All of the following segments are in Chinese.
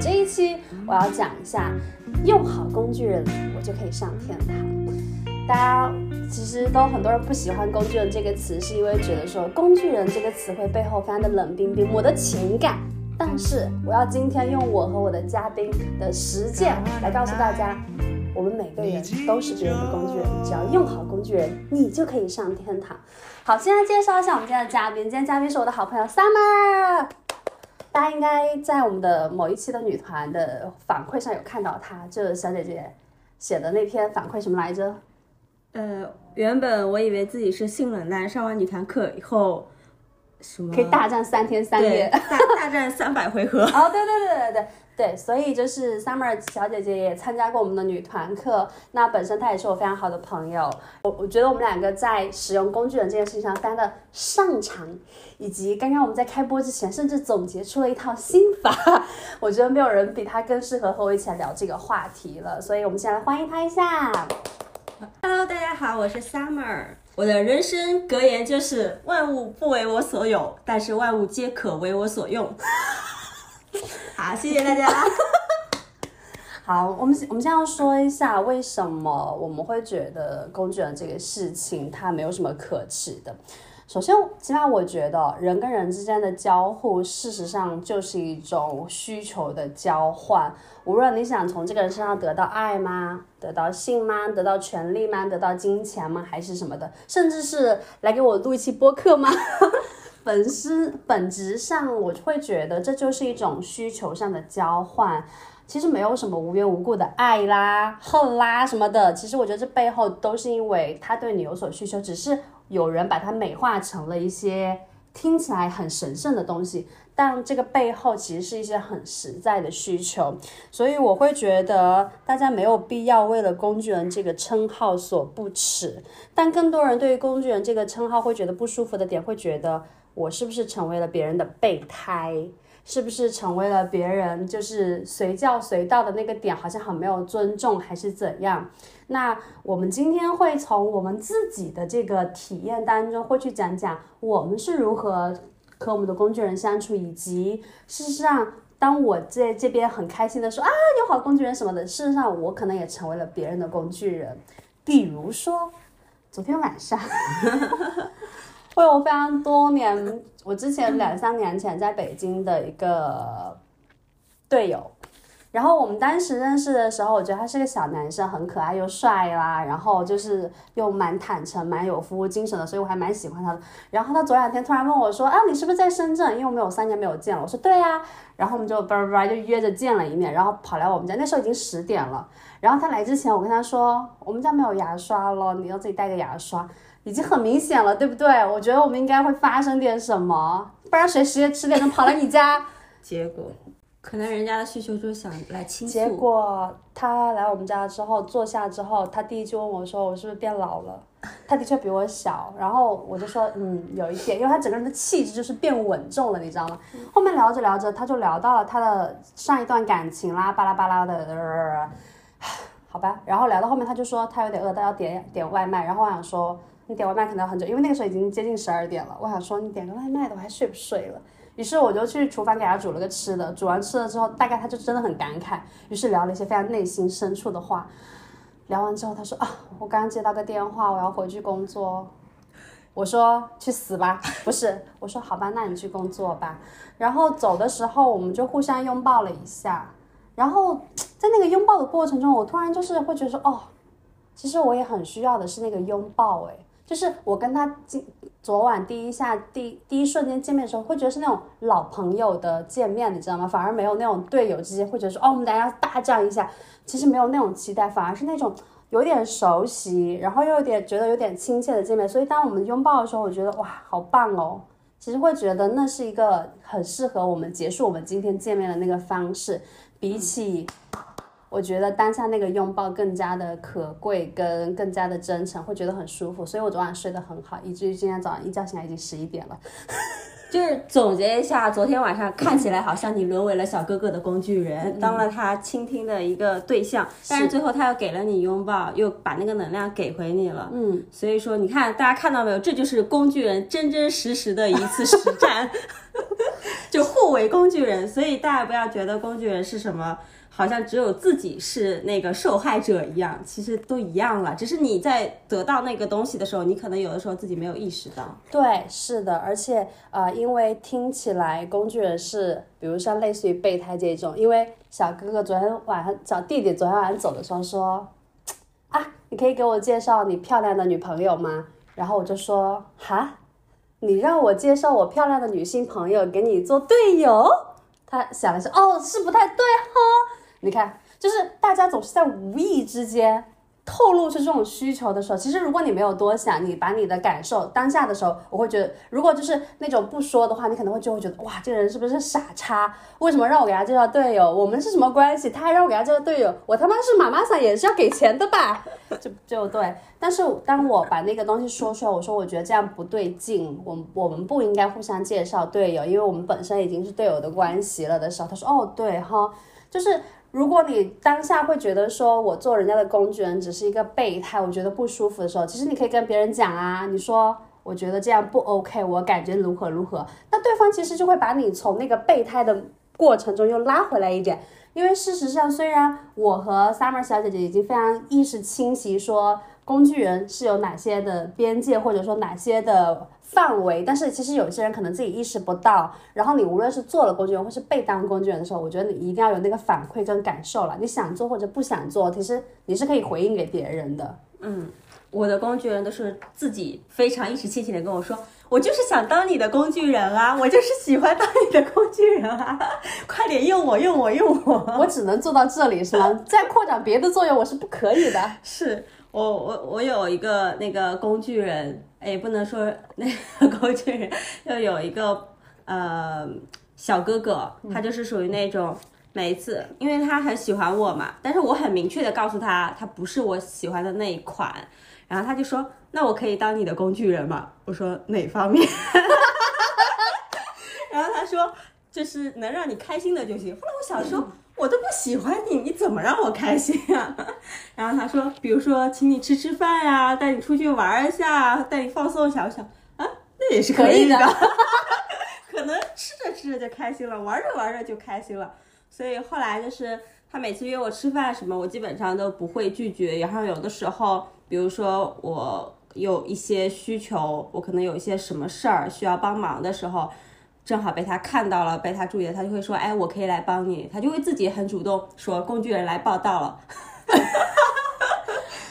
这一期我要讲一下，用好工具人，我就可以上天堂。大家其实都很多人不喜欢“工具人”这个词，是因为觉得说“工具人”这个词汇背后非常的冷冰冰，我的情感。但是我要今天用我和我的嘉宾的实践来告诉大家，我们每个人都是别人的工具人，只要用好工具人，你就可以上天堂。好，现在介绍一下我们今天的嘉宾，今天嘉宾是我的好朋友 Summer。大家应该在我们的某一期的女团的反馈上有看到她，就是小姐姐写的那篇反馈什么来着？呃，原本我以为自己是性冷淡，上完女团课以后。什么可以大战三天三夜，大大战三百回合。哦，对对对对对对，所以就是 Summer 小姐姐也参加过我们的女团课，那本身她也是我非常好的朋友。我我觉得我们两个在使用工具人这件事情上非常的擅长，以及刚刚我们在开播之前甚至总结出了一套心法，我觉得没有人比她更适合和我一起来聊这个话题了。所以我们先来欢迎她一下。Hello，大家好，我是 Summer。我的人生格言就是万物不为我所有，但是万物皆可为我所用。好，谢谢大家。好，我们我们现在要说一下为什么我们会觉得工具人这个事情它没有什么可耻的。首先，起码我觉得人跟人之间的交互，事实上就是一种需求的交换。无论你想从这个人身上得到爱吗？得到性吗？得到权利吗？得到金钱吗？还是什么的？甚至是来给我录一期播客吗？本身本质上，我会觉得这就是一种需求上的交换。其实没有什么无缘无故的爱啦、恨啦什么的。其实我觉得这背后都是因为他对你有所需求，只是。有人把它美化成了一些听起来很神圣的东西，但这个背后其实是一些很实在的需求，所以我会觉得大家没有必要为了工具人这个称号所不耻，但更多人对于工具人这个称号会觉得不舒服的点，会觉得我是不是成为了别人的备胎？是不是成为了别人就是随叫随到的那个点，好像很没有尊重，还是怎样？那我们今天会从我们自己的这个体验当中，会去讲讲我们是如何和我们的工具人相处，以及事实上，当我在这边很开心的说啊，有好工具人什么的，事实上我可能也成为了别人的工具人。比如说，昨天晚上。会有非常多年，我之前两三年前在北京的一个队友，然后我们当时认识的时候，我觉得他是个小男生，很可爱又帅啦，然后就是又蛮坦诚、蛮有服务精神的，所以我还蛮喜欢他的。然后他昨两天突然问我说：“啊，你是不是在深圳？因为我们有三年没有见了。”我说：“对呀。”然后我们就叭叭叭就约着见了一面，然后跑来我们家。那时候已经十点了，然后他来之前，我跟他说：“我们家没有牙刷了，你要自己带个牙刷。”已经很明显了，对不对？我觉得我们应该会发生点什么，不然谁十点十点钟跑来你家？结果，可能人家的需求就是想来倾诉。结果他来我们家之后坐下之后，他第一句问我说：“我是不是变老了？” 他的确比我小，然后我就说：“嗯，有一点，因为他整个人的气质就是变稳重了，你知道吗？”后面聊着聊着，他就聊到了他的上一段感情啦，巴拉巴拉的，好吧。然后聊到后面，他就说他有点饿，他要点点外卖。然后我想说。你点外卖可能要很久，因为那个时候已经接近十二点了。我想说，你点个外卖的，我还睡不睡了？于是我就去厨房给他煮了个吃的。煮完吃了之后，大概他就真的很感慨，于是聊了一些非常内心深处的话。聊完之后，他说啊，我刚刚接到个电话，我要回去工作。我说去死吧，不是，我说好吧，那你去工作吧。然后走的时候，我们就互相拥抱了一下。然后在那个拥抱的过程中，我突然就是会觉得说，哦，其实我也很需要的是那个拥抱，诶。就是我跟他今昨晚第一下第第一瞬间见面的时候，会觉得是那种老朋友的见面，你知道吗？反而没有那种队友之间会觉得说，哦，我们大家大战一下，其实没有那种期待，反而是那种有点熟悉，然后又有点觉得有点亲切的见面。所以当我们拥抱的时候，我觉得哇，好棒哦！其实会觉得那是一个很适合我们结束我们今天见面的那个方式，比起。我觉得当下那个拥抱更加的可贵，跟更加的真诚，会觉得很舒服，所以我昨晚睡得很好，以至于今天早上一觉醒来已经十一点了。就是总结一下，昨天晚上看起来好像你沦为了小哥哥的工具人，当了他倾听的一个对象，但是最后他又给了你拥抱，又把那个能量给回你了。嗯，所以说你看，大家看到没有？这就是工具人真真实实的一次实战。就互为工具人。所以大家不要觉得工具人是什么。好像只有自己是那个受害者一样，其实都一样了。只是你在得到那个东西的时候，你可能有的时候自己没有意识到。对，是的，而且呃，因为听起来工具人是，比如像类似于备胎这种。因为小哥哥昨天晚上找弟弟，昨天晚上走的时候说，啊，你可以给我介绍你漂亮的女朋友吗？然后我就说，哈，你让我介绍我漂亮的女性朋友给你做队友？他想了想，哦，是不太对哈。你看，就是大家总是在无意之间透露出这种需求的时候，其实如果你没有多想，你把你的感受当下的时候，我会觉得，如果就是那种不说的话，你可能会就会觉得，哇，这个人是不是傻叉？为什么让我给他介绍队友？我们是什么关系？他还让我给他介绍队友？我他妈是妈妈桑，也是要给钱的吧？就就对。但是当我把那个东西说出来，我说我觉得这样不对劲，我我们不应该互相介绍队友，因为我们本身已经是队友的关系了的时候，他说，哦，对哈，就是。如果你当下会觉得说我做人家的工具人只是一个备胎，我觉得不舒服的时候，其实你可以跟别人讲啊，你说我觉得这样不 OK，我感觉如何如何，那对方其实就会把你从那个备胎的过程中又拉回来一点，因为事实上虽然我和 Summer 小姐姐已经非常意识清晰，说工具人是有哪些的边界，或者说哪些的。范围，但是其实有些人可能自己意识不到。然后你无论是做了工具人，或是被当工具人的时候，我觉得你一定要有那个反馈跟感受了。你想做或者不想做，其实你是可以回应给别人的。嗯，我的工具人都是自己非常一时清醒的跟我说，我就是想当你的工具人啊，我就是喜欢当你的工具人啊，快点用我，用我，用我。我只能做到这里是吗？再扩展别的作用，我是不可以的。是。我我我有一个那个工具人，哎，不能说 那个工具人，就有一个呃小哥哥，他就是属于那种每一次，因为他很喜欢我嘛，但是我很明确的告诉他，他不是我喜欢的那一款，然后他就说，那我可以当你的工具人吗？我说哪方面？然后他说，就是能让你开心的就行。后来我想说。我都不喜欢你，你怎么让我开心啊？然后他说，比如说请你吃吃饭呀，带你出去玩一下，带你放松一下。我想啊，那也是可以的。可能吃着吃着就开心了，玩着玩着就开心了。所以后来就是他每次约我吃饭什么，我基本上都不会拒绝。然后有的时候，比如说我有一些需求，我可能有一些什么事儿需要帮忙的时候。正好被他看到了，被他注意了，他就会说：“哎，我可以来帮你。”他就会自己很主动说：“工具人来报道了。”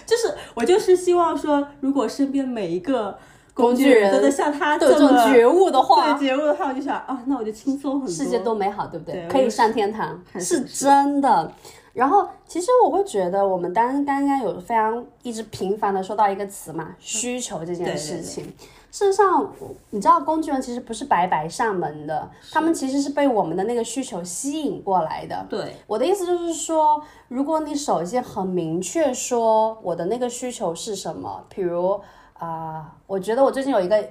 就是我就是希望说，如果身边每一个工具人都像他这种觉悟的话，对觉悟的话，我就想啊，那我就轻松很多，世界多美好，对不对？可以上天堂，是真的。然后，其实我会觉得，我们刚刚刚有非常一直频繁的说到一个词嘛，需求这件事情。事实上，你知道工具人其实不是白白上门的，他们其实是被我们的那个需求吸引过来的。对，我的意思就是说，如果你首先很明确说我的那个需求是什么，比如啊，我觉得我最近有一个。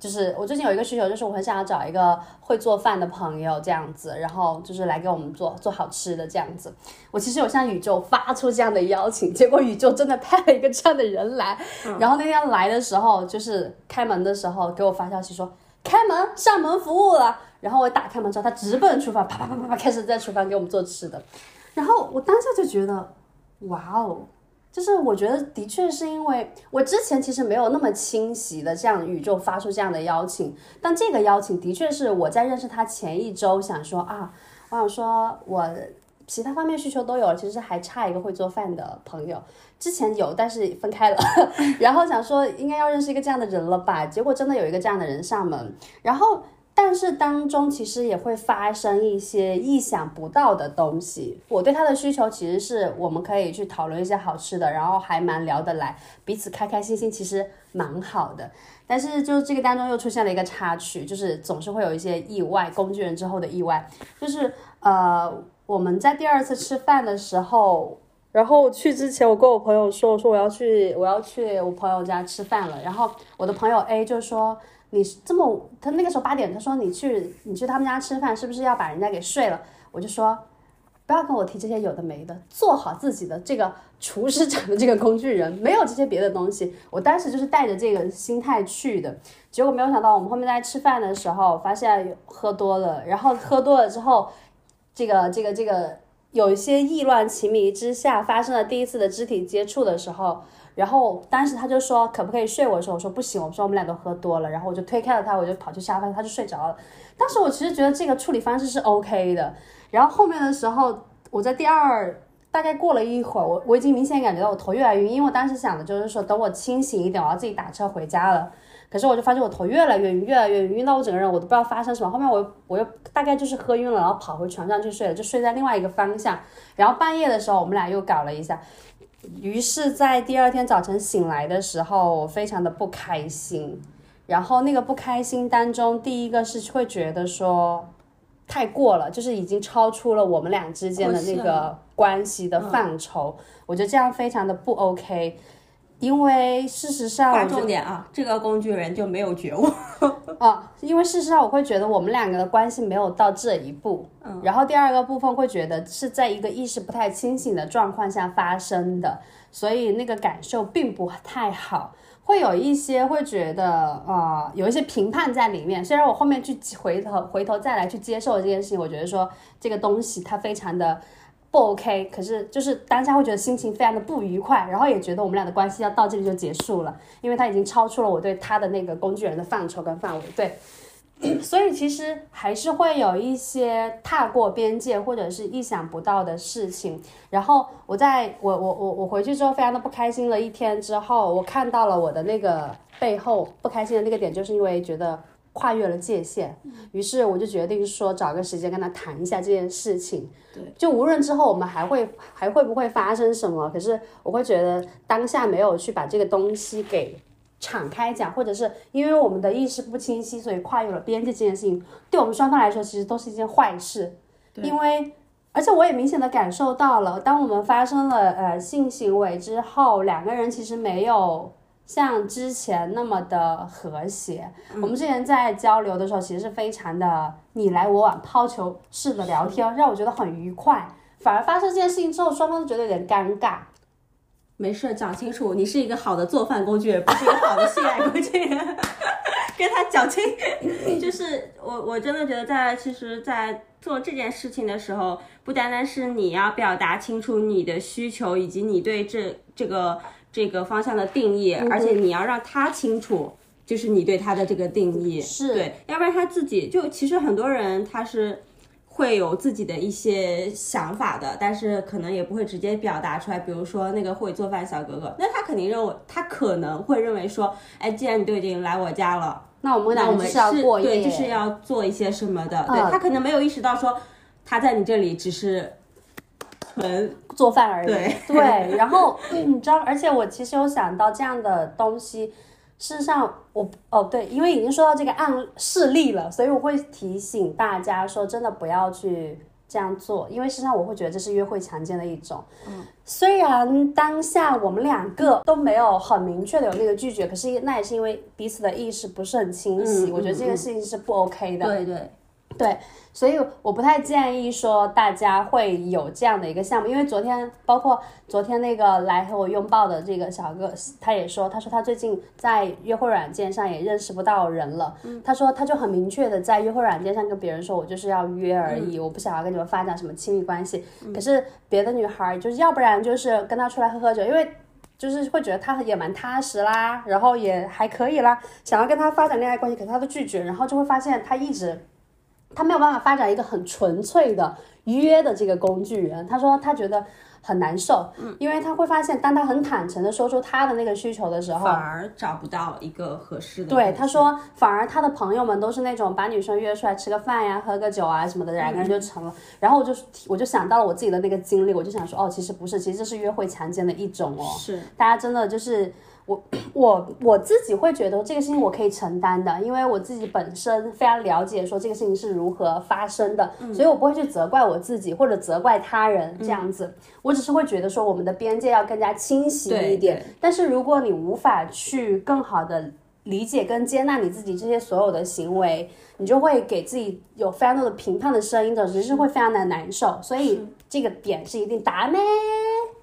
就是我最近有一个需求，就是我很想要找一个会做饭的朋友这样子，然后就是来给我们做做好吃的这样子。我其实有向宇宙发出这样的邀请，结果宇宙真的派了一个这样的人来。然后那天来的时候，就是开门的时候给我发消息说开门上门服务了。然后我打开门之后，他直奔厨房，啪啪啪啪啪开始在厨房给我们做吃的。然后我当下就觉得，哇哦！就是我觉得的确是因为我之前其实没有那么清晰的这样宇宙发出这样的邀请，但这个邀请的确是我在认识他前一周想说啊，我想说我其他方面需求都有，其实还差一个会做饭的朋友，之前有但是分开了，然后想说应该要认识一个这样的人了吧，结果真的有一个这样的人上门，然后。但是当中其实也会发生一些意想不到的东西。我对他的需求其实是我们可以去讨论一些好吃的，然后还蛮聊得来，彼此开开心心，其实蛮好的。但是就是这个当中又出现了一个插曲，就是总是会有一些意外，工具人之后的意外，就是呃我们在第二次吃饭的时候，然后去之前我跟我朋友说，我说我要去我要去我朋友家吃饭了，然后我的朋友 A 就说。你这么，他那个时候八点，他说你去你去他们家吃饭，是不是要把人家给睡了？我就说，不要跟我提这些有的没的，做好自己的这个厨师长的这个工具人，没有这些别的东西。我当时就是带着这个心态去的，结果没有想到，我们后面在吃饭的时候发现喝多了，然后喝多了之后，这个这个这个有一些意乱情迷之下发生了第一次的肢体接触的时候，然后当时他就说可不可以睡我的时候，我说不行，我说我们俩都喝多了，然后我就推开了他，我就跑去沙发，他就睡着了。当时我其实觉得这个处理方式是 OK 的，然后后面的时候我在第二。大概过了一会儿，我我已经明显感觉到我头越来越晕，因为我当时想的就是说，等我清醒一点，我要自己打车回家了。可是我就发现我头越来越晕，越来越晕，晕到我整个人我都不知道发生什么。后面我我又大概就是喝晕了，然后跑回床上去睡了，就睡在另外一个方向。然后半夜的时候，我们俩又搞了一下。于是，在第二天早晨醒来的时候，我非常的不开心。然后那个不开心当中，第一个是会觉得说。太过了，就是已经超出了我们俩之间的那个关系的范畴，我觉得这样非常的不 OK，因为事实上，划重点啊，这个工具人就没有觉悟啊，因为事实上我会觉得我们两个的关系没有到这一步，嗯，然后第二个部分会觉得是在一个意识不太清醒的状况下发生的，所以那个感受并不太好。会有一些会觉得啊，有一些评判在里面。虽然我后面去回头回头再来去接受这件事情，我觉得说这个东西它非常的不 OK，可是就是当下会觉得心情非常的不愉快，然后也觉得我们俩的关系要到这里就结束了，因为他已经超出了我对他的那个工具人的范畴跟范围。对。所以其实还是会有一些踏过边界或者是意想不到的事情。然后我在我我我我回去之后非常的不开心了一天之后，我看到了我的那个背后不开心的那个点，就是因为觉得跨越了界限。于是我就决定说找个时间跟他谈一下这件事情。对，就无论之后我们还会还会不会发生什么，可是我会觉得当下没有去把这个东西给。敞开讲，或者是因为我们的意识不清晰，所以跨越了边界这件事情，对我们双方来说其实都是一件坏事。因为，而且我也明显的感受到了，当我们发生了呃性行为之后，两个人其实没有像之前那么的和谐。我们之前在交流的时候，其实是非常的你来我往、抛球式的聊天，让我觉得很愉快。反而发生这件事情之后，双方都觉得有点尴尬。没事，讲清楚，你是一个好的做饭工具人，不是一个好的性爱工具，跟他讲清。就是我，我真的觉得，在其实，在做这件事情的时候，不单单是你要表达清楚你的需求，以及你对这这个这个方向的定义，而且你要让他清楚，就是你对他的这个定义，是对，要不然他自己就其实很多人他是。会有自己的一些想法的，但是可能也不会直接表达出来。比如说那个会做饭小哥哥，那他肯定认为，他可能会认为说，哎，既然你都已经来我家了，那我们那我们是要过夜，对，就是要做一些什么的。对他可能没有意识到说，他在你这里只是纯做饭而已。对对，然后你知道，而且我其实有想到这样的东西。事实上，我哦对，因为已经说到这个案事例了，所以我会提醒大家说，真的不要去这样做，因为事实际上我会觉得这是约会强奸的一种。嗯，虽然当下我们两个都没有很明确的有那个拒绝，可是那也是因为彼此的意识不是很清晰，我觉得这个事情是不 OK 的。对对。对，所以我不太建议说大家会有这样的一个项目，因为昨天包括昨天那个来和我拥抱的这个小哥，他也说，他说他最近在约会软件上也认识不到人了。嗯，他说他就很明确的在约会软件上跟别人说，我就是要约而已，我不想要跟你们发展什么亲密关系。可是别的女孩就是要不然就是跟他出来喝喝酒，因为就是会觉得他也蛮踏实啦，然后也还可以啦，想要跟他发展恋爱关系，可是他都拒绝，然后就会发现他一直。他没有办法发展一个很纯粹的约的这个工具人。他说他觉得很难受，嗯，因为他会发现，当他很坦诚的说出他的那个需求的时候，反而找不到一个合适的。对，他说反而他的朋友们都是那种把女生约出来吃个饭呀、喝个酒啊什么的，两个人就成了。然后我就我就想到了我自己的那个经历，我就想说，哦，其实不是，其实这是约会强奸的一种哦。是，大家真的就是。我我我自己会觉得这个事情我可以承担的，因为我自己本身非常了解说这个事情是如何发生的，所以我不会去责怪我自己或者责怪他人这样子，我只是会觉得说我们的边界要更加清晰一点。但是如果你无法去更好的理解跟接纳你自己这些所有的行为，你就会给自己有非常多的评判的声音的，只是会非常的难受。所以这个点是一定答咩。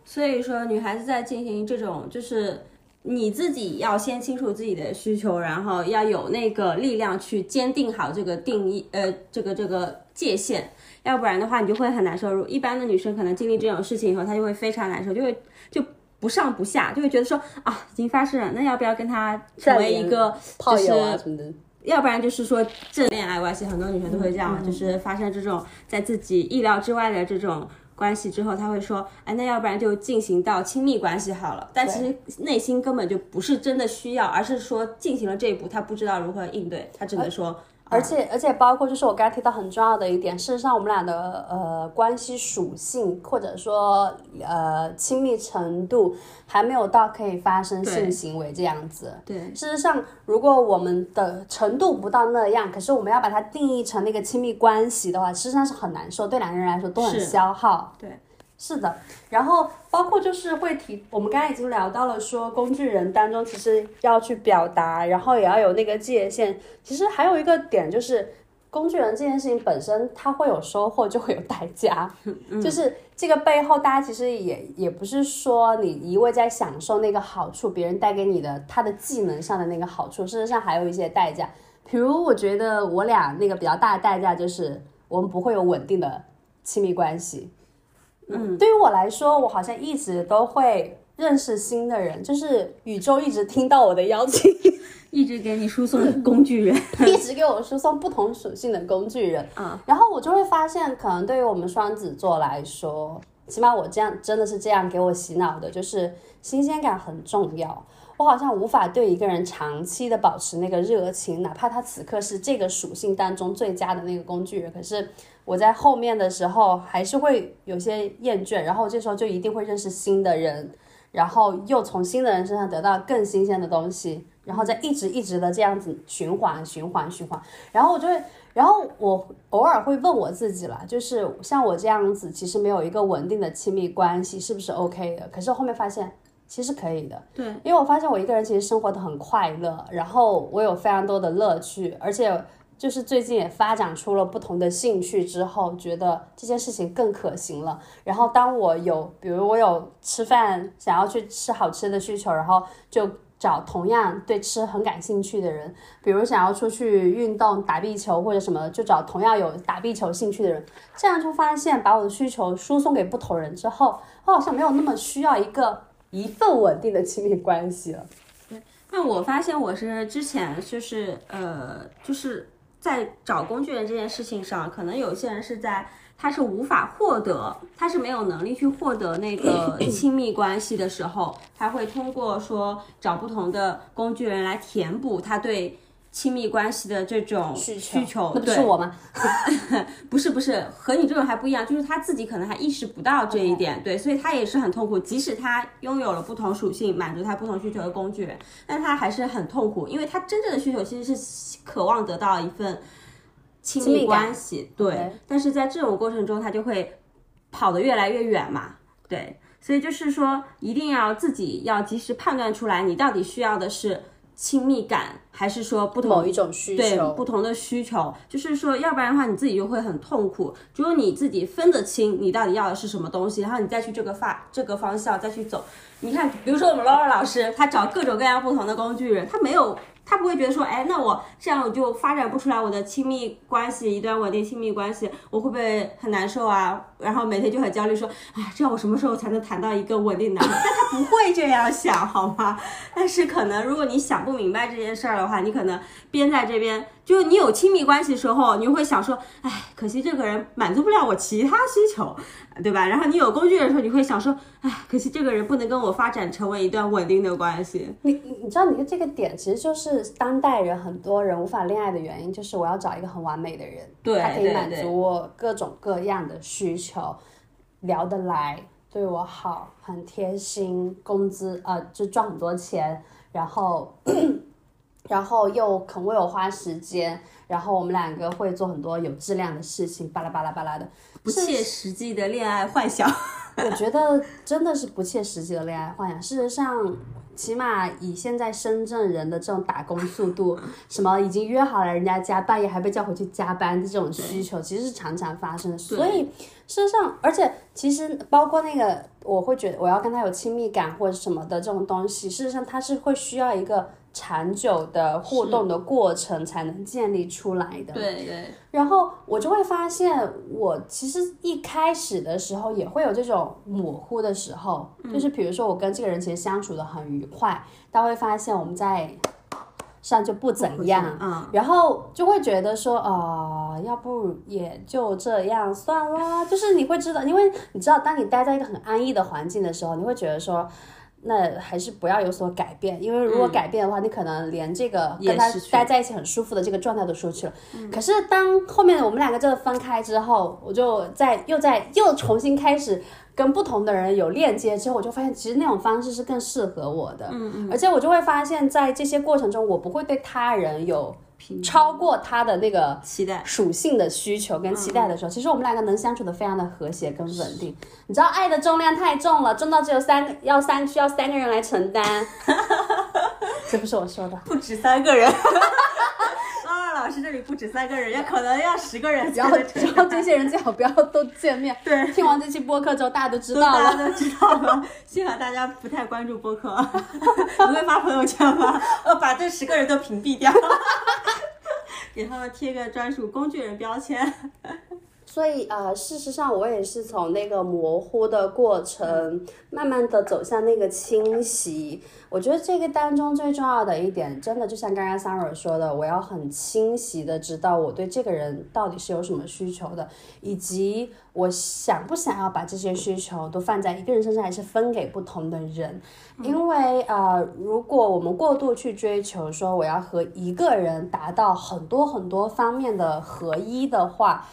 所以说，女孩子在进行这种就是。你自己要先清楚自己的需求，然后要有那个力量去坚定好这个定义，呃，这个这个界限，要不然的话你就会很难受。一般的女生可能经历这种事情以后，她就会非常难受，就会就不上不下，就会觉得说啊，已经发生了，那要不要跟他成为一个炮就是。要不然就是说正恋爱关系，很多女生都会这嗯样，就是发生这种在自己意料之外的这种关系之后，他会说，哎，那要不然就进行到亲密关系好了。但其实内心根本就不是真的需要，而是说进行了这一步，他不知道如何应对，他只能说，而且而且包括就是我刚才提到很重要的一点，事实上我们俩的呃关系属性或者说呃亲密程度还没有到可以发生性行为这样子。对，事实上，如果我们的程度不到那样，可是我们要把它定义成那个亲密关系的话，事实际上是很难受，对两个人来说都很消耗。对，是的。然后包括就是会提，我们刚才已经聊到了说，工具人当中其实要去表达，然后也要有那个界限。其实还有一个点就是。工具人这件事情本身，它会有收获，就会有代价。就是这个背后，大家其实也也不是说你一味在享受那个好处，别人带给你的他的技能上的那个好处，事实上还有一些代价。比如，我觉得我俩那个比较大的代价就是，我们不会有稳定的亲密关系。嗯，对于我来说，我好像一直都会认识新的人，就是宇宙一直听到我的邀请。一直给你输送工具人，一直给我输送不同属性的工具人，啊，然后我就会发现，可能对于我们双子座来说，起码我这样真的是这样给我洗脑的，就是新鲜感很重要。我好像无法对一个人长期的保持那个热情，哪怕他此刻是这个属性当中最佳的那个工具人，可是我在后面的时候还是会有些厌倦，然后这时候就一定会认识新的人，然后又从新的人身上得到更新鲜的东西，然后再一直一直的这样子循环循环循环，然后我就会，然后我偶尔会问我自己啦，就是像我这样子，其实没有一个稳定的亲密关系，是不是 OK 的？可是后面发现其实可以的，对，因为我发现我一个人其实生活的很快乐，然后我有非常多的乐趣，而且就是最近也发展出了不同的兴趣之后，觉得这件事情更可行了。然后当我有，比如我有吃饭想要去吃好吃的需求，然后就找同样对吃很感兴趣的人，比如想要出去运动打壁球或者什么，就找同样有打壁球兴趣的人，这样就发现把我的需求输送给不同人之后，我好像没有那么需要一个一份稳定的亲密关系了。对那我发现我是之前就是呃，就是在找工具人这件事情上，可能有些人是在他是无法获得，他是没有能力去获得那个 亲密关系的时候，他会通过说找不同的工具人来填补他对亲密关系的这种需求。那不，是我吗？不是不是，和你这种还不一样，就是他自己可能还意识不到这一点对，所以他也是很痛苦。即使他拥有了不同属性满足他不同需求的工具，但他还是很痛苦，因为他真正的需求其实是渴望得到一份亲密关系，对。对但是在这种过程中，他就会跑得越来越远嘛，对。所以就是说，一定要自己要及时判断出来，你到底需要的是亲密感，还是说不同某一种需求对，不同的需求，就是说，要不然的话，你自己就会很痛苦。只有你自己分得清你到底要的是什么东西，然后你再去这个发这个方向再去走。你看，比如说我们 Laura 老师，他找各种各样不同的工具人，他没有，他不会觉得说，哎，那我这样我就发展不出来我的亲密关系，一段稳定亲密关系，我会不会很难受啊？然后每天就很焦虑，说，哎，这样我什么时候才能谈到一个稳定男人？但他不会这样想，好吗？但是可能如果你想不明白这件事儿的话，你可能边在这边，就你有亲密关系的时候，你会想说，哎，可惜这个人满足不了我其他需求，对吧？然后你有工具的时候，你会想说，哎，可惜这个人不能跟我发展成为一段稳定的关系。你你你知道，你的这个点其实就是当代人很多人无法恋爱的原因，就是我要找一个很完美的人，对他可以满足我各种各样的需求，聊得来，对我好，很贴心，工资呃就赚很多钱，然后然后又肯为我花时间，然后我们两个会做很多有质量的事情，巴拉巴拉巴拉的。不切实际的恋爱幻想。我觉得真的是不切实际的恋爱幻想。事实上，起码以现在深圳人的这种打工速度，什么已经约好了人家家半夜还被叫回去加班的这种需求，其实是常常发生的。所以事实上，而且其实包括那个，我会觉得我要跟他有亲密感或者什么的这种东西，事实上他是会需要一个。长久的互动的过程才能建立出来的。对对。然后我就会发现，我其实一开始的时候也会有这种模糊的时候，就是比如说我跟这个人其实相处的很愉快，但会发现我们在上就不怎样，嗯，然后就会觉得说，呃，要不也就这样算了。就是你会知道，因为你知道，当你待在一个很安逸的环境的时候，你会觉得说。那还是不要有所改变，因为如果改变的话，你可能连这个跟他待在一起很舒服的这个状态都失去了。可是当后面我们两个这个分开之后，我就在又在又重新开始跟不同的人有链接之后，我就发现其实那种方式是更适合我的。嗯嗯。而且我就会发现，在这些过程中，我不会对他人有。超过他的那个期待属性的需求跟期待的时候，其实我们两个能相处的非常的和谐跟稳定。你知道爱的重量太重了，重到只有三要三需要三个人来承担。这不是我说的，不止三个人。啊，老师这里不止三个人，要可能要十个人。然后然后这些人最好不要都见面。对，听完这期播客之后，大家都知道了。大家都知道了。幸好大家不太关注播客，不会发朋友圈吗？呃，把这十个人都屏蔽掉。给他们贴个专属工具人标签。所以啊，事实上我也是从那个模糊的过程，慢慢的走向那个清晰。我觉得这个当中最重要的一点，真的就像刚刚 Sarah 说的，我要很清晰的知道我对这个人到底是有什么需求的，以及我想不想要把这些需求都放在一个人身上，还是分给不同的人。因为呃，如果我们过度去追求说我要和一个人达到很多很多方面的合一的话，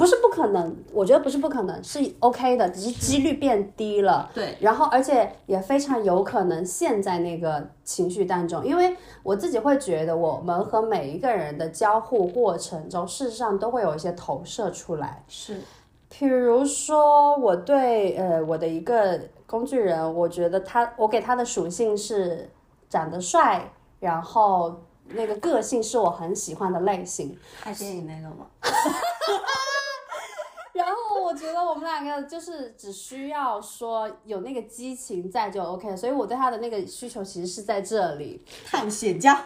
不是不可能，我觉得不是不可能，是 OK 的，只是几率变低了。对，然后而且也非常有可能陷在那个情绪当中，因为我自己会觉得，我们和每一个人的交互过程中，事实上都会有一些投射出来。是，比如说我对呃我的一个工具人，我觉得他，我给他的属性是长得帅，然后那个个性是我很喜欢的类型。拍电影那个吗？我觉得我们两个就是只需要说有那个激情在就 OK，所以我对他的那个需求其实是在这里探险家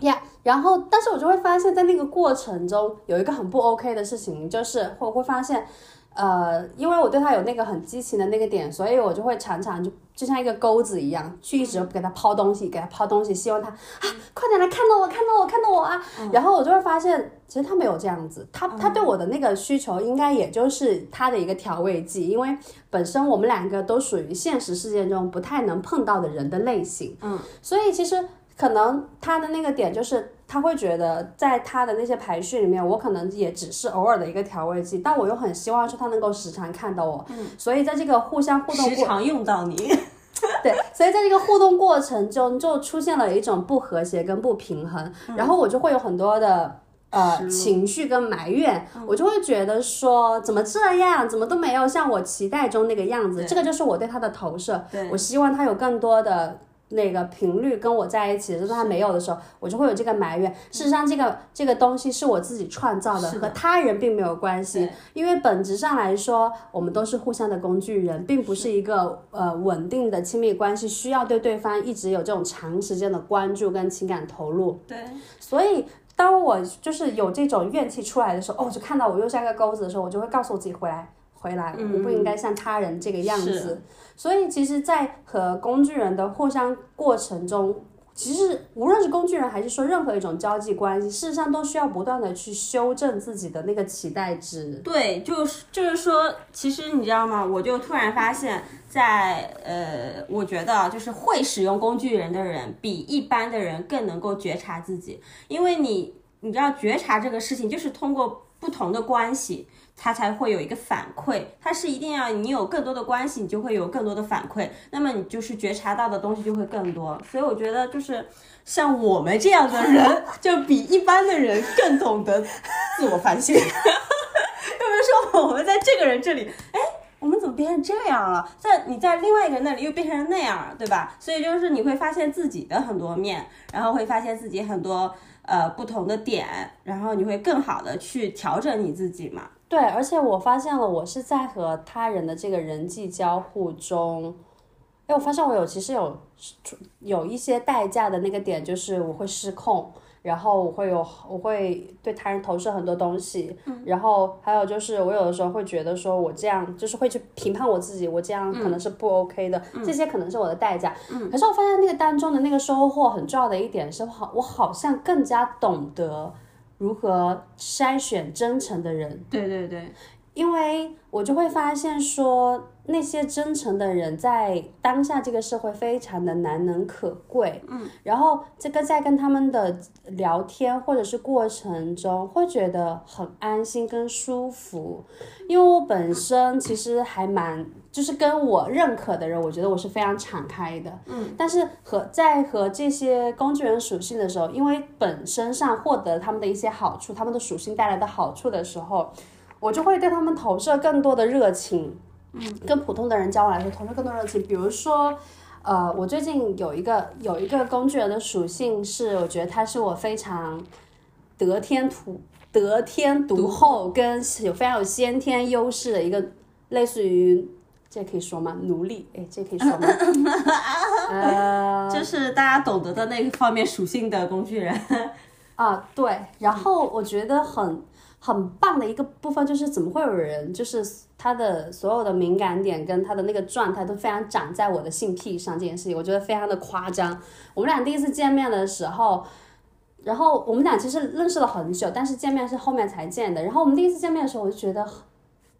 呀。然后，但是我就会发现，在那个过程中有一个很不 OK 的事情，就是我会发现。呃，因为我对他有那个很激情的那个点，所以我就会常常就就像一个钩子一样，去一直给他抛东西，给他抛东西，希望他啊，快点来看到我，看到我，看到我啊！然后我就会发现，其实他没有这样子，他他对我的那个需求，应该也就是他的一个调味剂，因为本身我们两个都属于现实世界中不太能碰到的人的类型，嗯，所以其实可能他的那个点就是。他会觉得，在他的那些排序里面，我可能也只是偶尔的一个调味剂，但我又很希望说他能够时常看到我，嗯，所以在这个互相互动，时常用到你，对，所以在这个互动过程中，就出现了一种不和谐跟不平衡，然后我就会有很多的呃情绪跟埋怨，我就会觉得说怎么这样，怎么都没有像我期待中那个样子，这个就是我对他的投射，我希望他有更多的。那个频率跟我在一起，就是他没有的时候，我就会有这个埋怨。事实上，这个这个东西是我自己创造的，和他人并没有关系。因为本质上来说，我们都是互相的工具人，并不是一个呃稳定的亲密关系，需要对对方一直有这种长时间的关注跟情感投入。对，所以当我就是有这种怨气出来的时候，哦，就看到我又像个钩子的时候，我就会告诉我自己回来。回来，我不应该像他人这个样子。所以，其实，在和工具人的互相过程中，其实无论是工具人还是说任何一种交际关系，事实上都需要不断的去修正自己的那个期待值。对，就是就是说，其实你知道吗？我就突然发现，在呃，我觉得就是会使用工具人的人，比一般的人更能够觉察自己，因为你你知道，觉察这个事情就是通过。不同的关系。它才会有一个反馈，它是一定要你有更多的关系，你就会有更多的反馈，那么你就是觉察到的东西就会更多。所以我觉得就是像我们这样的人，就比一般的人更懂得自我反省。有没有说我们在这个人这里，哎，我们怎么变成这样了？在你在另外一个人那里又变成那样，对吧？所以就是你会发现自己的很多面，然后会发现自己很多呃不同的点，然后你会更好的去调整你自己嘛。对，而且我发现了，我是在和他人的这个人际交互中，哎，我发现我有其实有有一些代价的那个点，就是我会失控，然后我会有我会对他人投射很多东西，然后还有就是我有的时候会觉得说我这样就是会去评判我自己，我这样可能是不 OK 的，这些可能是我的代价。可是我发现那个当中的那个收获很重要的一点是，好，我好像更加懂得。如何筛选真诚的人？对对对，因为我就会发现说，那些真诚的人在当下这个社会非常的难能可贵。嗯，然后这个在跟他们的聊天或者是过程中，会觉得很安心跟舒服，因为我本身其实还蛮。就是跟我认可的人，我觉得我是非常敞开的。嗯，但是和在和这些工具人属性的时候，因为本身上获得他们的一些好处，他们的属性带来的好处的时候，我就会对他们投射更多的热情。嗯，跟普通的人交往来说，投射更多热情。比如说，呃，我最近有一个有一个工具人的属性是，我觉得他是我非常得天独得天独厚，跟有非常有先天优势的一个类似于。这可以说吗？奴隶，哎，这可以说吗？呃，就是大家懂得的那个方面属性的工具人 啊，对。然后我觉得很很棒的一个部分就是，怎么会有人就是他的所有的敏感点跟他的那个状态都非常长在我的性癖上这件事情，我觉得非常的夸张。我们俩第一次见面的时候，然后我们俩其实认识了很久，但是见面是后面才见的。然后我们第一次见面的时候，我就觉得。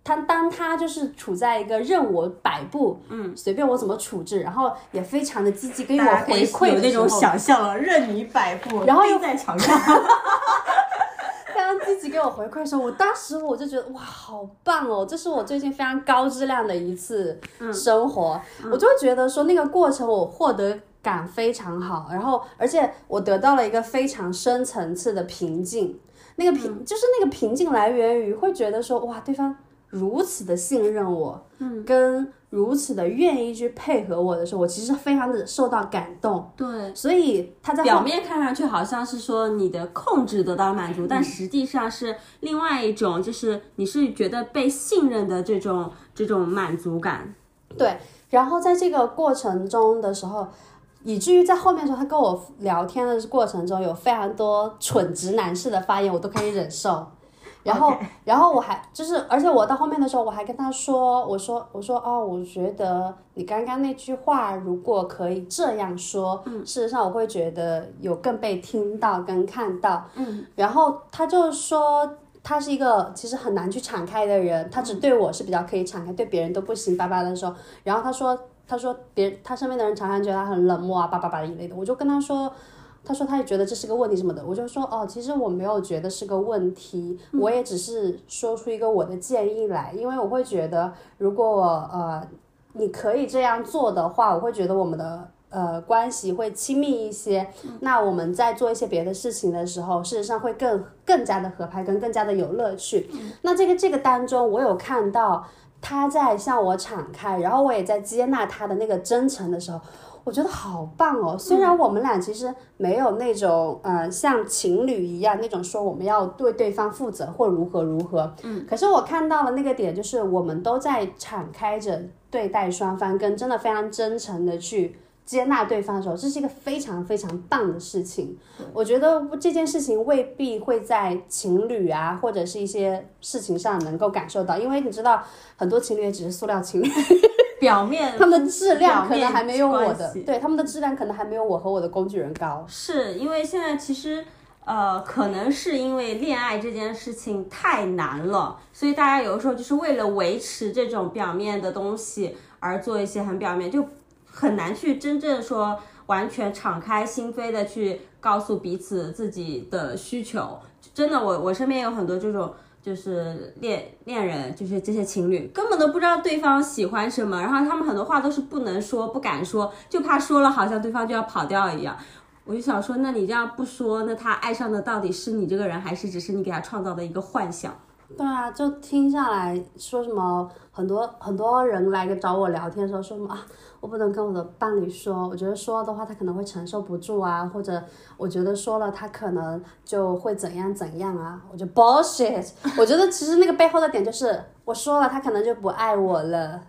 他当他就是处在一个任我摆布，嗯，随便我怎么处置，然后也非常的积极给我回馈有那种想象了，任你摆布，然后又在墙上，非常积极给我回馈的时候，我当时我就觉得哇，好棒哦！这是我最近非常高质量的一次生活，我就觉得说那个过程我获得感非常好，然后而且我得到了一个非常深层次的平静，那个平就是那个平静来源于会觉得说哇，对方。如此的信任我，嗯，跟如此的愿意去配合我的时候，我其实非常的受到感动。对，所以他在表面看上去好像是说你的控制得到满足，但实际上是另外一种，就是你是觉得被信任的这种这种满足感。对，然后在这个过程中的时候，以至于在后面的时候，他跟我聊天的过程中有非常多蠢直男式的发言，我都可以忍受。然后，然后我还就是，而且我到后面的时候，我还跟他说，我说，我说，哦，我觉得你刚刚那句话，如果可以这样说，嗯，事实上我会觉得有更被听到跟看到，嗯，然后他就说，他是一个其实很难去敞开的人，他只对我是比较可以敞开，对别人都不行，叭叭的时候，然后他说，他说别他身边的人常常觉得他很冷漠啊，叭叭叭一类的，我就跟他说。他说他也觉得这是个问题什么的，我就说哦，其实我没有觉得是个问题，我也只是说出一个我的建议来，因为我会觉得如果呃你可以这样做的话，我会觉得我们的呃关系会亲密一些，那我们在做一些别的事情的时候，事实上会更更加的合拍，跟更加的有乐趣。那这个这个当中，我有看到他在向我敞开，然后我也在接纳他的那个真诚的时候。我觉得好棒哦！虽然我们俩其实没有那种呃像情侣一样那种说我们要对对方负责或如何如何，嗯，可是我看到了那个点，就是我们都在敞开着对待双方，跟真的非常真诚的去接纳对方的时候，这是一个非常非常棒的事情。我觉得这件事情未必会在情侣啊或者是一些事情上能够感受到，因为你知道很多情侣也只是塑料情侣。表面，他们的质量可能还没有我的，对他们的质量可能还没有我和我的工具人高。是因为现在其实，呃，可能是因为恋爱这件事情太难了，所以大家有的时候就是为了维持这种表面的东西而做一些很表面，就很难去真正说完全敞开心扉的去告诉彼此自己的需求。真的，我我身边有很多这种。就是恋恋人，就是这些情侣根本都不知道对方喜欢什么，然后他们很多话都是不能说、不敢说，就怕说了好像对方就要跑掉一样。我就想说，那你这样不说，那他爱上的到底是你这个人，还是只是你给他创造的一个幻想？对啊，就听下来说什么，很多很多人来找我聊天的时候说什么啊，我不能跟我的伴侣说，我觉得说的话他可能会承受不住啊，或者我觉得说了他可能就会怎样怎样啊，我就 bullshit。我觉得其实那个背后的点就是我说了他可能就不爱我了。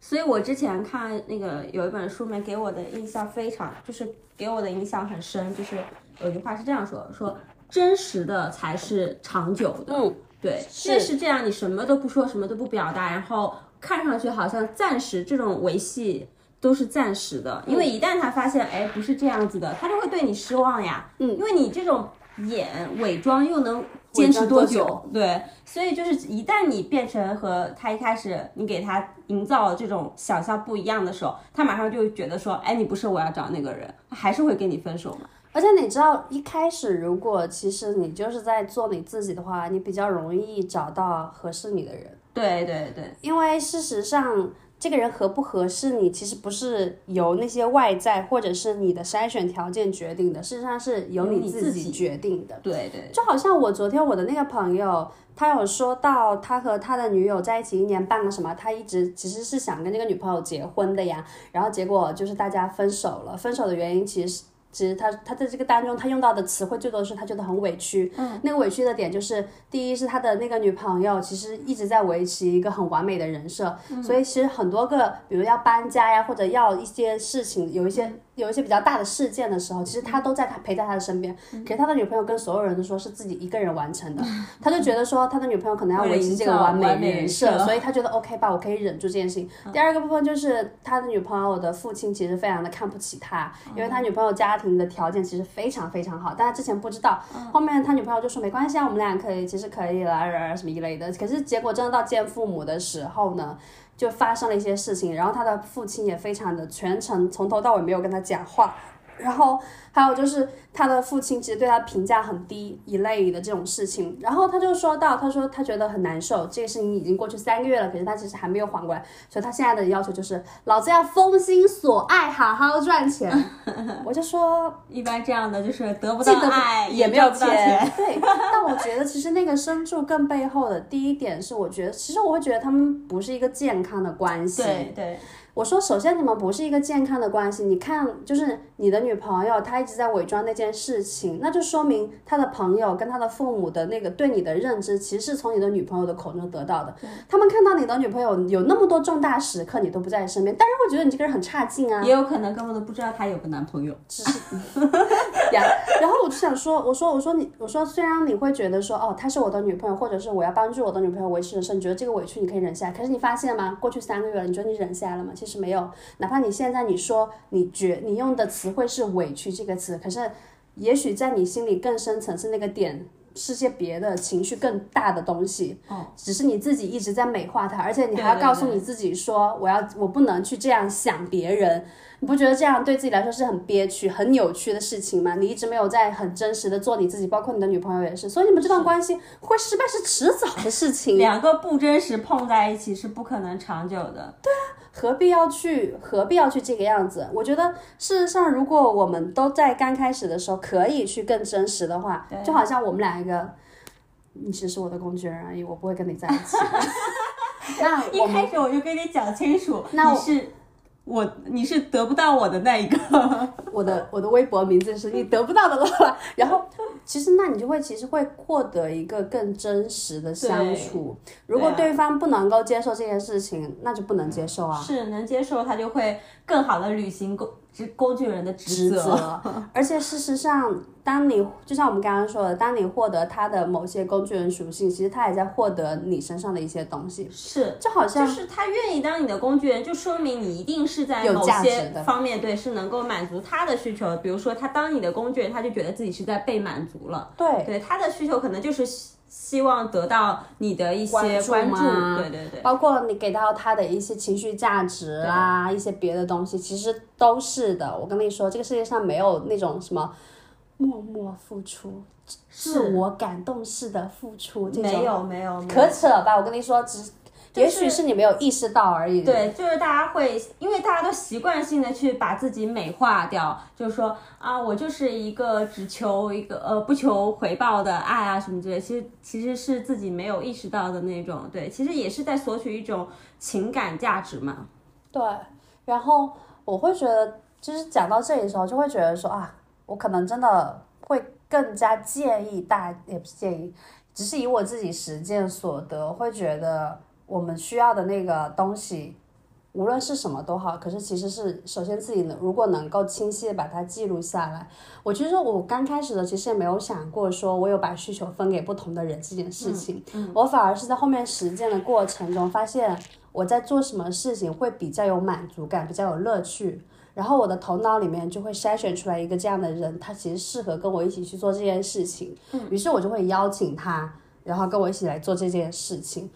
所以我之前看那个有一本书没给我的印象非常，就是给我的印象很深，就是有句话是这样说：说真实的才是长久的。嗯，对，是越是这样，你什么都不说，什么都不表达，然后看上去好像暂时这种维系都是暂时的，因为一旦他发现哎不是这样子的，他就会对你失望呀。嗯，因为你这种演伪装又能坚持多久久？对，所以就是一旦你变成和他一开始你给他营造这种想象不一样的时候，他马上就会觉得说，哎，你不是我要找那个人，他还是会跟你分手嘛。而且你知道，一开始如果其实你就是在做你自己的话，你比较容易找到合适你的人。对对对，因为事实上，这个人合不合适你，其实不是由那些外在或者是你的筛选条件决定的，事实上是由由你自己己决定的。对对，就好像我昨天我的那个朋友，他有说到他和他的女友在一起一年半了，什么，他一直其实是想跟这个女朋友结婚的呀，然后结果就是大家分手了，分手的原因其实是。其实他他在这个当中，他用到的词汇最多的是他觉得很委屈。嗯，那个委屈的点就是，第一是他的那个女朋友其实一直在维持一个很完美的人设，所以其实很多个，比如要搬家呀，或者要一些事情，有一些有一些比较大的事件的时候，其实他都在他陪在他的身边。可是他的女朋友跟所有人都说是自己一个人完成的，他就觉得说他的女朋友可能要维持这个完美人人设，所以他觉得 OK 吧，我可以忍住这件事情。第二个部分就是他的女朋友的父亲其实非常的看不起他，因为他女朋友家庭的条件其实非常非常好，但他之前不知道，后面他女朋友就说没关系啊，我们俩可以，其实可以了，呃什么一类的。可是结果真的到见父母的时候呢？就发生了一些事情，然后他的父亲也非常的全程从头到尾没有跟他讲话，然后还有就是他的父亲其实对他评价很低一类的这种事情，然后他就说到，他说他觉得很难受，这个事情已经过去三个月了，可是他其实还没有缓过来，所以他现在的要求就是老子要封心锁爱，好好赚钱。我就说 一般这样的就是得不到爱，也没有钱。对，但我觉得其实那个深处更背后的第一点是，我觉得其实我会觉得他们不是一个健康的关系。对对，我说，首先你们不是一个健康的关系。你看，就是你的女朋友，她一直在伪装那件事情，那就说明她的朋友跟她的父母的那个对你的认知，其实是从你的女朋友的口中得到的。他们看到你的女朋友有那么多重大时刻，你都不在身边，当然会觉得你这个人很差劲啊。也有可能根本都不知道她有个男朋友。只是呀，然后我就想说，我说我说你，我说虽然你会觉得说，哦，她是我的女朋友，或者是我要帮助我的女朋友维持人生，你觉得这个委屈你可以忍下来，可是你发现吗？过去三个月了，你觉得你忍下来了吗？其实没有，哪怕你现在你说你觉你用的词汇是委屈这个词，可是也许在你心里更深层次那个点。是些别的情绪更大的东西，哦，只是你自己一直在美化它，而且你还要对对对告诉你自己说，我要我不能去这样想别人，你不觉得这样对自己来说是很憋屈、很扭曲的事情吗？你一直没有在很真实的做你自己，包括你的女朋友也是，所以你们这段关系会失败是迟早的事情。两个不真实碰在一起是不可能长久的。何必要去何必要去这个样子？我觉得事实上，如果我们都在刚开始的时候可以去更真实的话，就好像我们两个，你只是我的工具人而已，我不会跟你在一起。那一开始我就跟你讲清楚，那我你是我，你是得不到我的那一个。我的我的微博名字是你得不到的了，然后其实那你就会其实会获得一个更真实的相处。如果对方不能够接受这件事情，那就不能接受啊。是能接受，他就会更好的履行工职工具人的职职责，而且事实上，当你就像我们刚刚说的，当你获得他的某些工具人属性，其实他也在获得你身上的一些东西，是，就好像就是他愿意当你的工具人，就说明你一定是在某些方面对是能够满足他的需求。比如说，他当你的工具人，他就觉得自己是在被满足了。对对他的需求可能就是希希望得到你的一些关注关注。吗对对对。包括你给到他的一些情绪价值啊，一些别的东西，其实都是的。我跟你说，这个世界上没有那种什么默默付出，自我感动式的付出，没有，没有可扯吧？我跟你说，只也许是你没有意识到而已。对，就是大家会，因为大家都习惯性的去把自己美化掉，就是说啊，我就是一个只求一个呃不求回报的爱啊什么之类，其实其实是自己没有意识到的那种，对，其实也是在索取一种情感价值嘛。对，然后我会觉得，就是讲到这里的时候，就会觉得说啊，我可能真的会更加建议大，也不是建议，只是以我自己实践所得，会觉得。我们需要的那个东西，无论是什么都好，可是其实是首先自己能如果能够清晰的把它记录下来。我其实我刚开始的其实也没有想过说我有把需求分给不同的人这件事情，我反而是在后面实践的过程中发现我在做什么事情会比较有满足感，比较有乐趣，然后我的头脑里面就会筛选出来一个这样的人，他其实适合跟我一起去做这件事情，于是我就会邀请他，然后跟我一起来做这件事情。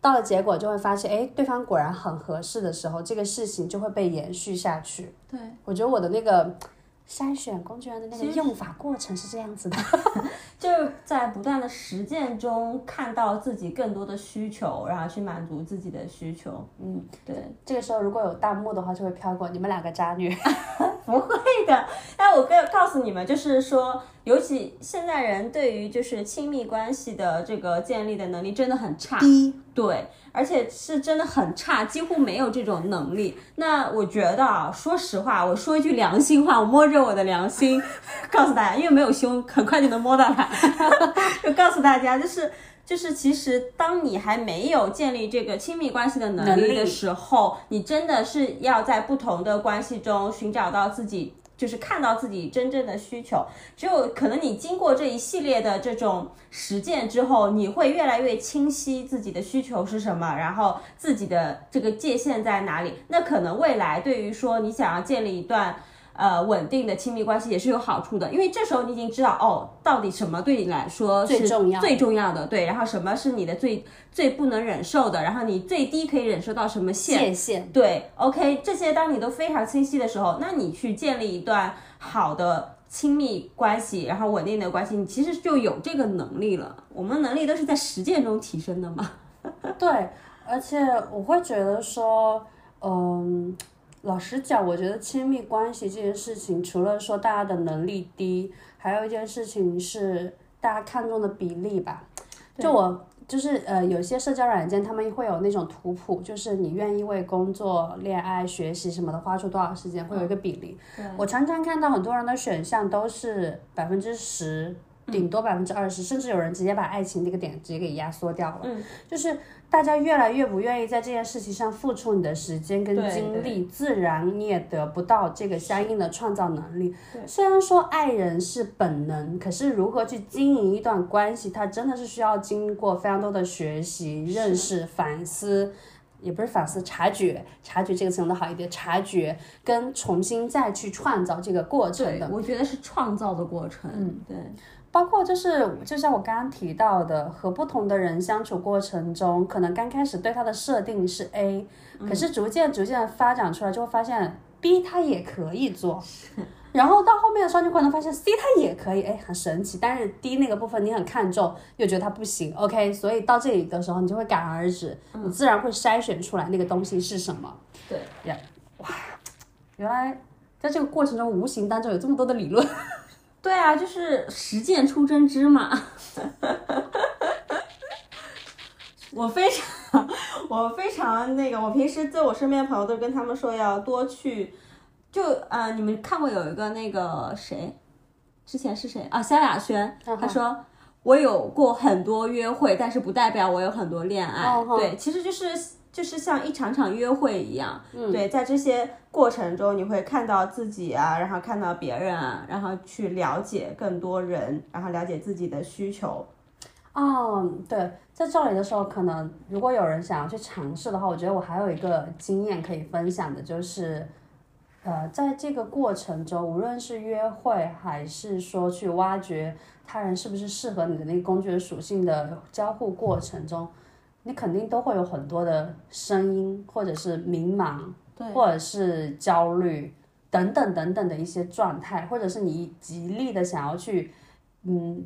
到了结果就会发现，哎，对方果然很合适的时候，这个事情就会被延续下去。对，我觉得我的那个筛选工具人的那个用法过程是这样子的，就是在不断的实践中看到自己更多的需求，然后去满足自己的需求。嗯，对。这个时候如果有弹幕的话，就会飘过你们两个渣女。不会的，但我告告诉你们，就是说，尤其现在人对于就是亲密关系的这个建立的能力真的很差，对，而且是真的很差，几乎没有这种能力。那我觉得啊，说实话，我说一句良心话，我摸着我的良心 告诉大家，因为没有胸，很快就能摸到它，就告诉大家，就是。就是，其实当你还没有建立这个亲密关系的能力的时候，你真的是要在不同的关系中寻找到自己，就是看到自己真正的需求。只有可能你经过这一系列的这种实践之后，你会越来越清晰自己的需求是什么，然后自己的这个界限在哪里。那可能未来对于说你想要建立一段。呃，稳定的亲密关系也是有好处的，因为这时候你已经知道哦，到底什么对你来说是最重要的，对，然后什么是你的最最不能忍受的，然后你最低可以忍受到什么线线，对，OK，这些当你都非常清晰的时候，那你去建立一段好的亲密关系，然后稳定的关系，你其实就有这个能力了。我们能力都是在实践中提升的嘛。对，而且我会觉得说，嗯。老实讲，我觉得亲密关系这件事情，除了说大家的能力低，还有一件事情是大家看重的比例吧。就我就是呃，有些社交软件他们会有那种图谱，就是你愿意为工作、恋爱、学习什么的花出多少时间，会有一个比例。我常常看到很多人的选项都是百分之十，顶多百分之二十，甚至有人直接把爱情这个点直接给压缩掉了。嗯，就是。大家越来越不愿意在这件事情上付出你的时间跟精力，自然你也得不到这个相应的创造能力。虽然说爱人是本能，可是如何去经营一段关系，它真的是需要经过非常多的学习、认识、反思，也不是反思，察觉，察觉这个词用的好一点，察觉跟重新再去创造这个过程的。我觉得是创造的过程。嗯，对。包括就是，就像我刚刚提到的，和不同的人相处过程中，可能刚开始对他的设定是 A，可是逐渐逐渐发展出来，就会发现 B 他也可以做，然后到后面的时候，就可能发现 C 他也可以，哎，很神奇。但是 D 那个部分你很看重，又觉得他不行，OK，所以到这里的时候，你就会戛然而止，你自然会筛选出来那个东西是什么。对，呀，哇，原来在这个过程中，无形当中有这么多的理论。对啊，就是实践出真知嘛。我非常，我非常那个，我平时在我身边的朋友都跟他们说要多去，就呃，你们看过有一个那个谁，之前是谁啊？萧亚轩，他说我有过很多约会，但是不代表我有很多恋爱。对，其实就是。就是像一场场约会一样，对，在这些过程中，你会看到自己啊，然后看到别人啊，然后去了解更多人，然后了解自己的需求。哦，对，在这里的时候，可能如果有人想要去尝试的话，我觉得我还有一个经验可以分享的，就是，呃，在这个过程中，无论是约会还是说去挖掘他人是不是适合你的那个工具的属性的交互过程中。你肯定都会有很多的声音，或者是迷茫，或者是焦虑，等等等等的一些状态，或者是你极力的想要去，嗯，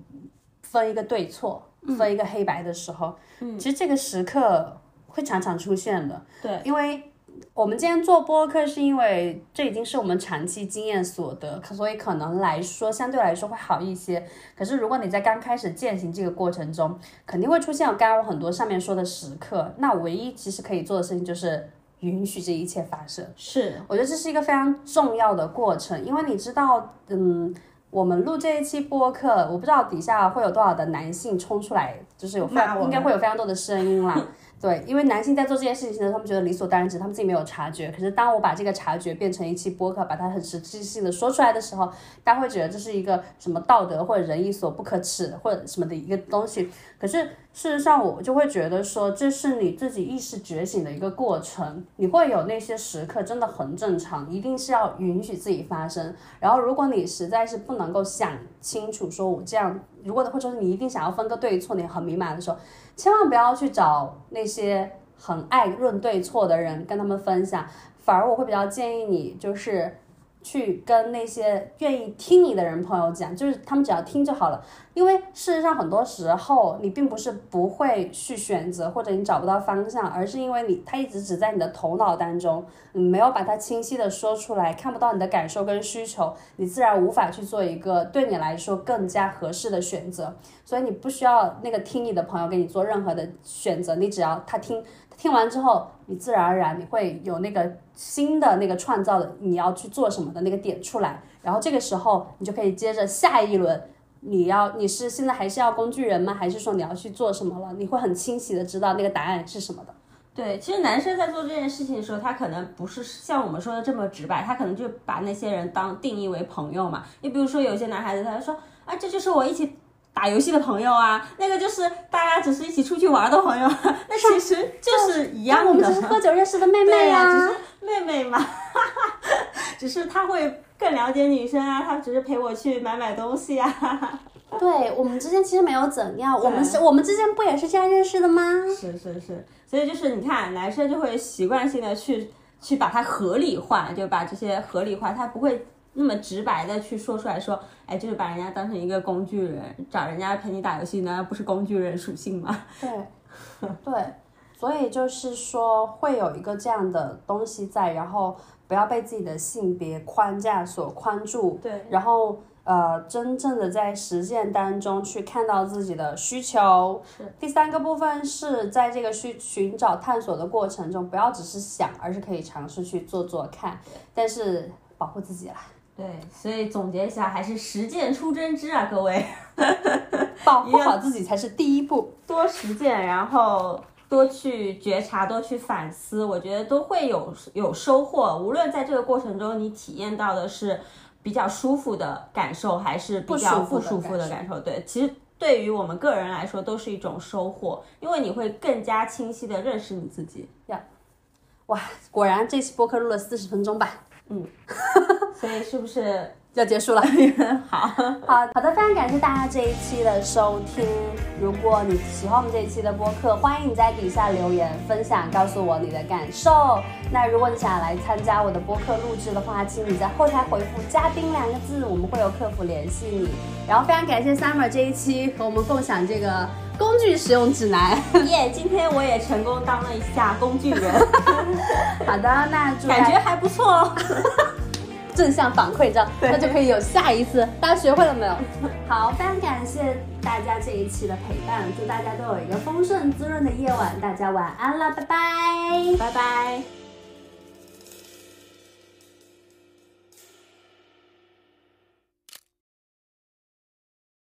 分一个对错，分一个黑白的时候，嗯，其实这个时刻会常常出现的。对，因为我们今天做播客，是因为这已经是我们长期经验所得，可所以可能来说相对来说会好一些。可是如果你在刚开始践行这个过程中，肯定会出现我刚刚很多上面说的时刻。那唯一其实可以做的事情就是允许这一切发生。是，我觉得这是一个非常重要的过程，因为你知道，嗯，我们录这一期播客，我不知道底下会有多少的男性冲出来，就是有应该会有非常多的声音啦。对，因为男性在做这件事情时，他们觉得理所当然，只是他们自己没有察觉。可是当我把这个察觉变成一期播客，把它很实质性的说出来的时候，大家会觉得这是一个什么道德或者仁义所不可耻或者什么的一个东西。可是事实上，我就会觉得说，这是你自己意识觉醒的一个过程。你会有那些时刻，真的很正常，一定是要允许自己发生。然后，如果你实在是不能够想清楚，说我这样，如果或者是你一定想要分个对错，你很迷茫的时候，千万不要去找那些很爱论对错的人跟他们分享，反而我会比较建议你就是。去跟那些愿意听你的人朋友讲，就是他们只要听就好了。因为事实上，很多时候你并不是不会去选择，或者你找不到方向，而是因为你它一直只在你的头脑当中，你没有把它清晰的说出来，看不到你的感受跟需求，你自然无法去做一个对你来说更加合适的选择。所以你不需要那个听你的朋友给你做任何的选择，你只要他听。听完之后，你自然而然你会有那个新的那个创造的你要去做什么的那个点出来，然后这个时候你就可以接着下一轮，你要你是现在还是要工具人吗？还是说你要去做什么了？你会很清晰的知道那个答案是什么的。对，其实男生在做这件事情的时候，他可能不是像我们说的这么直白，他可能就把那些人当定义为朋友嘛。你比如说有些男孩子，他就说啊，这就是我一起打游戏的朋友啊，那个就是大家只是一起出去玩的朋友啊，那其实就是一样的。我们只是喝酒认识的妹妹呀、妹妹嘛，只是他会更了解女生啊，他只是陪我去买买东西啊。对我们之间其实没有怎样，我们是我们之间不也是这样认识的吗？是是是，所以就是你看，男生就会习惯性的去去把它合理化，就把这些合理化，他不会那么直白的去说出来说，哎，就是把人家当成一个工具人，找人家陪你打游戏，难道不是工具人属性吗？对，对，所以就是说会有一个这样的东西在，然后不要被自己的性别框架所框住，对，然后呃，真正的在实践当中去看到自己的需求。是。第三个部分是在这个去寻找探索的过程中，不要只是想，而是可以尝试去做做看，但是保护自己啦，对，所以总结一下，还是实践出真知啊，各位。保护好自己才是第一步。多实践，然后多去觉察，多去反思，我觉得都会有有收获。无论在这个过程中你体验到的是比较舒服的感受，还是比较不不舒舒服的感服的感受，对，其实对于我们个人来说都是一种收获，因为你会更加清晰的认识你自己。呀哇，果然这期播客录了四十分钟吧，嗯 所以是不是要结束了。好？好好的，非常感谢大家这一期的收听。如果你喜欢我们这一期的播客，欢迎你在底下留言分享，告诉我你的感受。那如果你想来参加我的播客录制的话，请你在后台回复“嘉宾”两个字，我们会有客服联系你。然后非常感谢 Summer 这一期和我们共享这个工具使用指南。耶、今天我也成功当了一下工具人，好的，那感觉还不错哦。正向反馈，这样那就可以有下一次。大家学会了没有？好，非常感谢大家这一期的陪伴，祝大家都有一个丰盛滋润的夜晚。大家晚安了，拜拜。拜拜。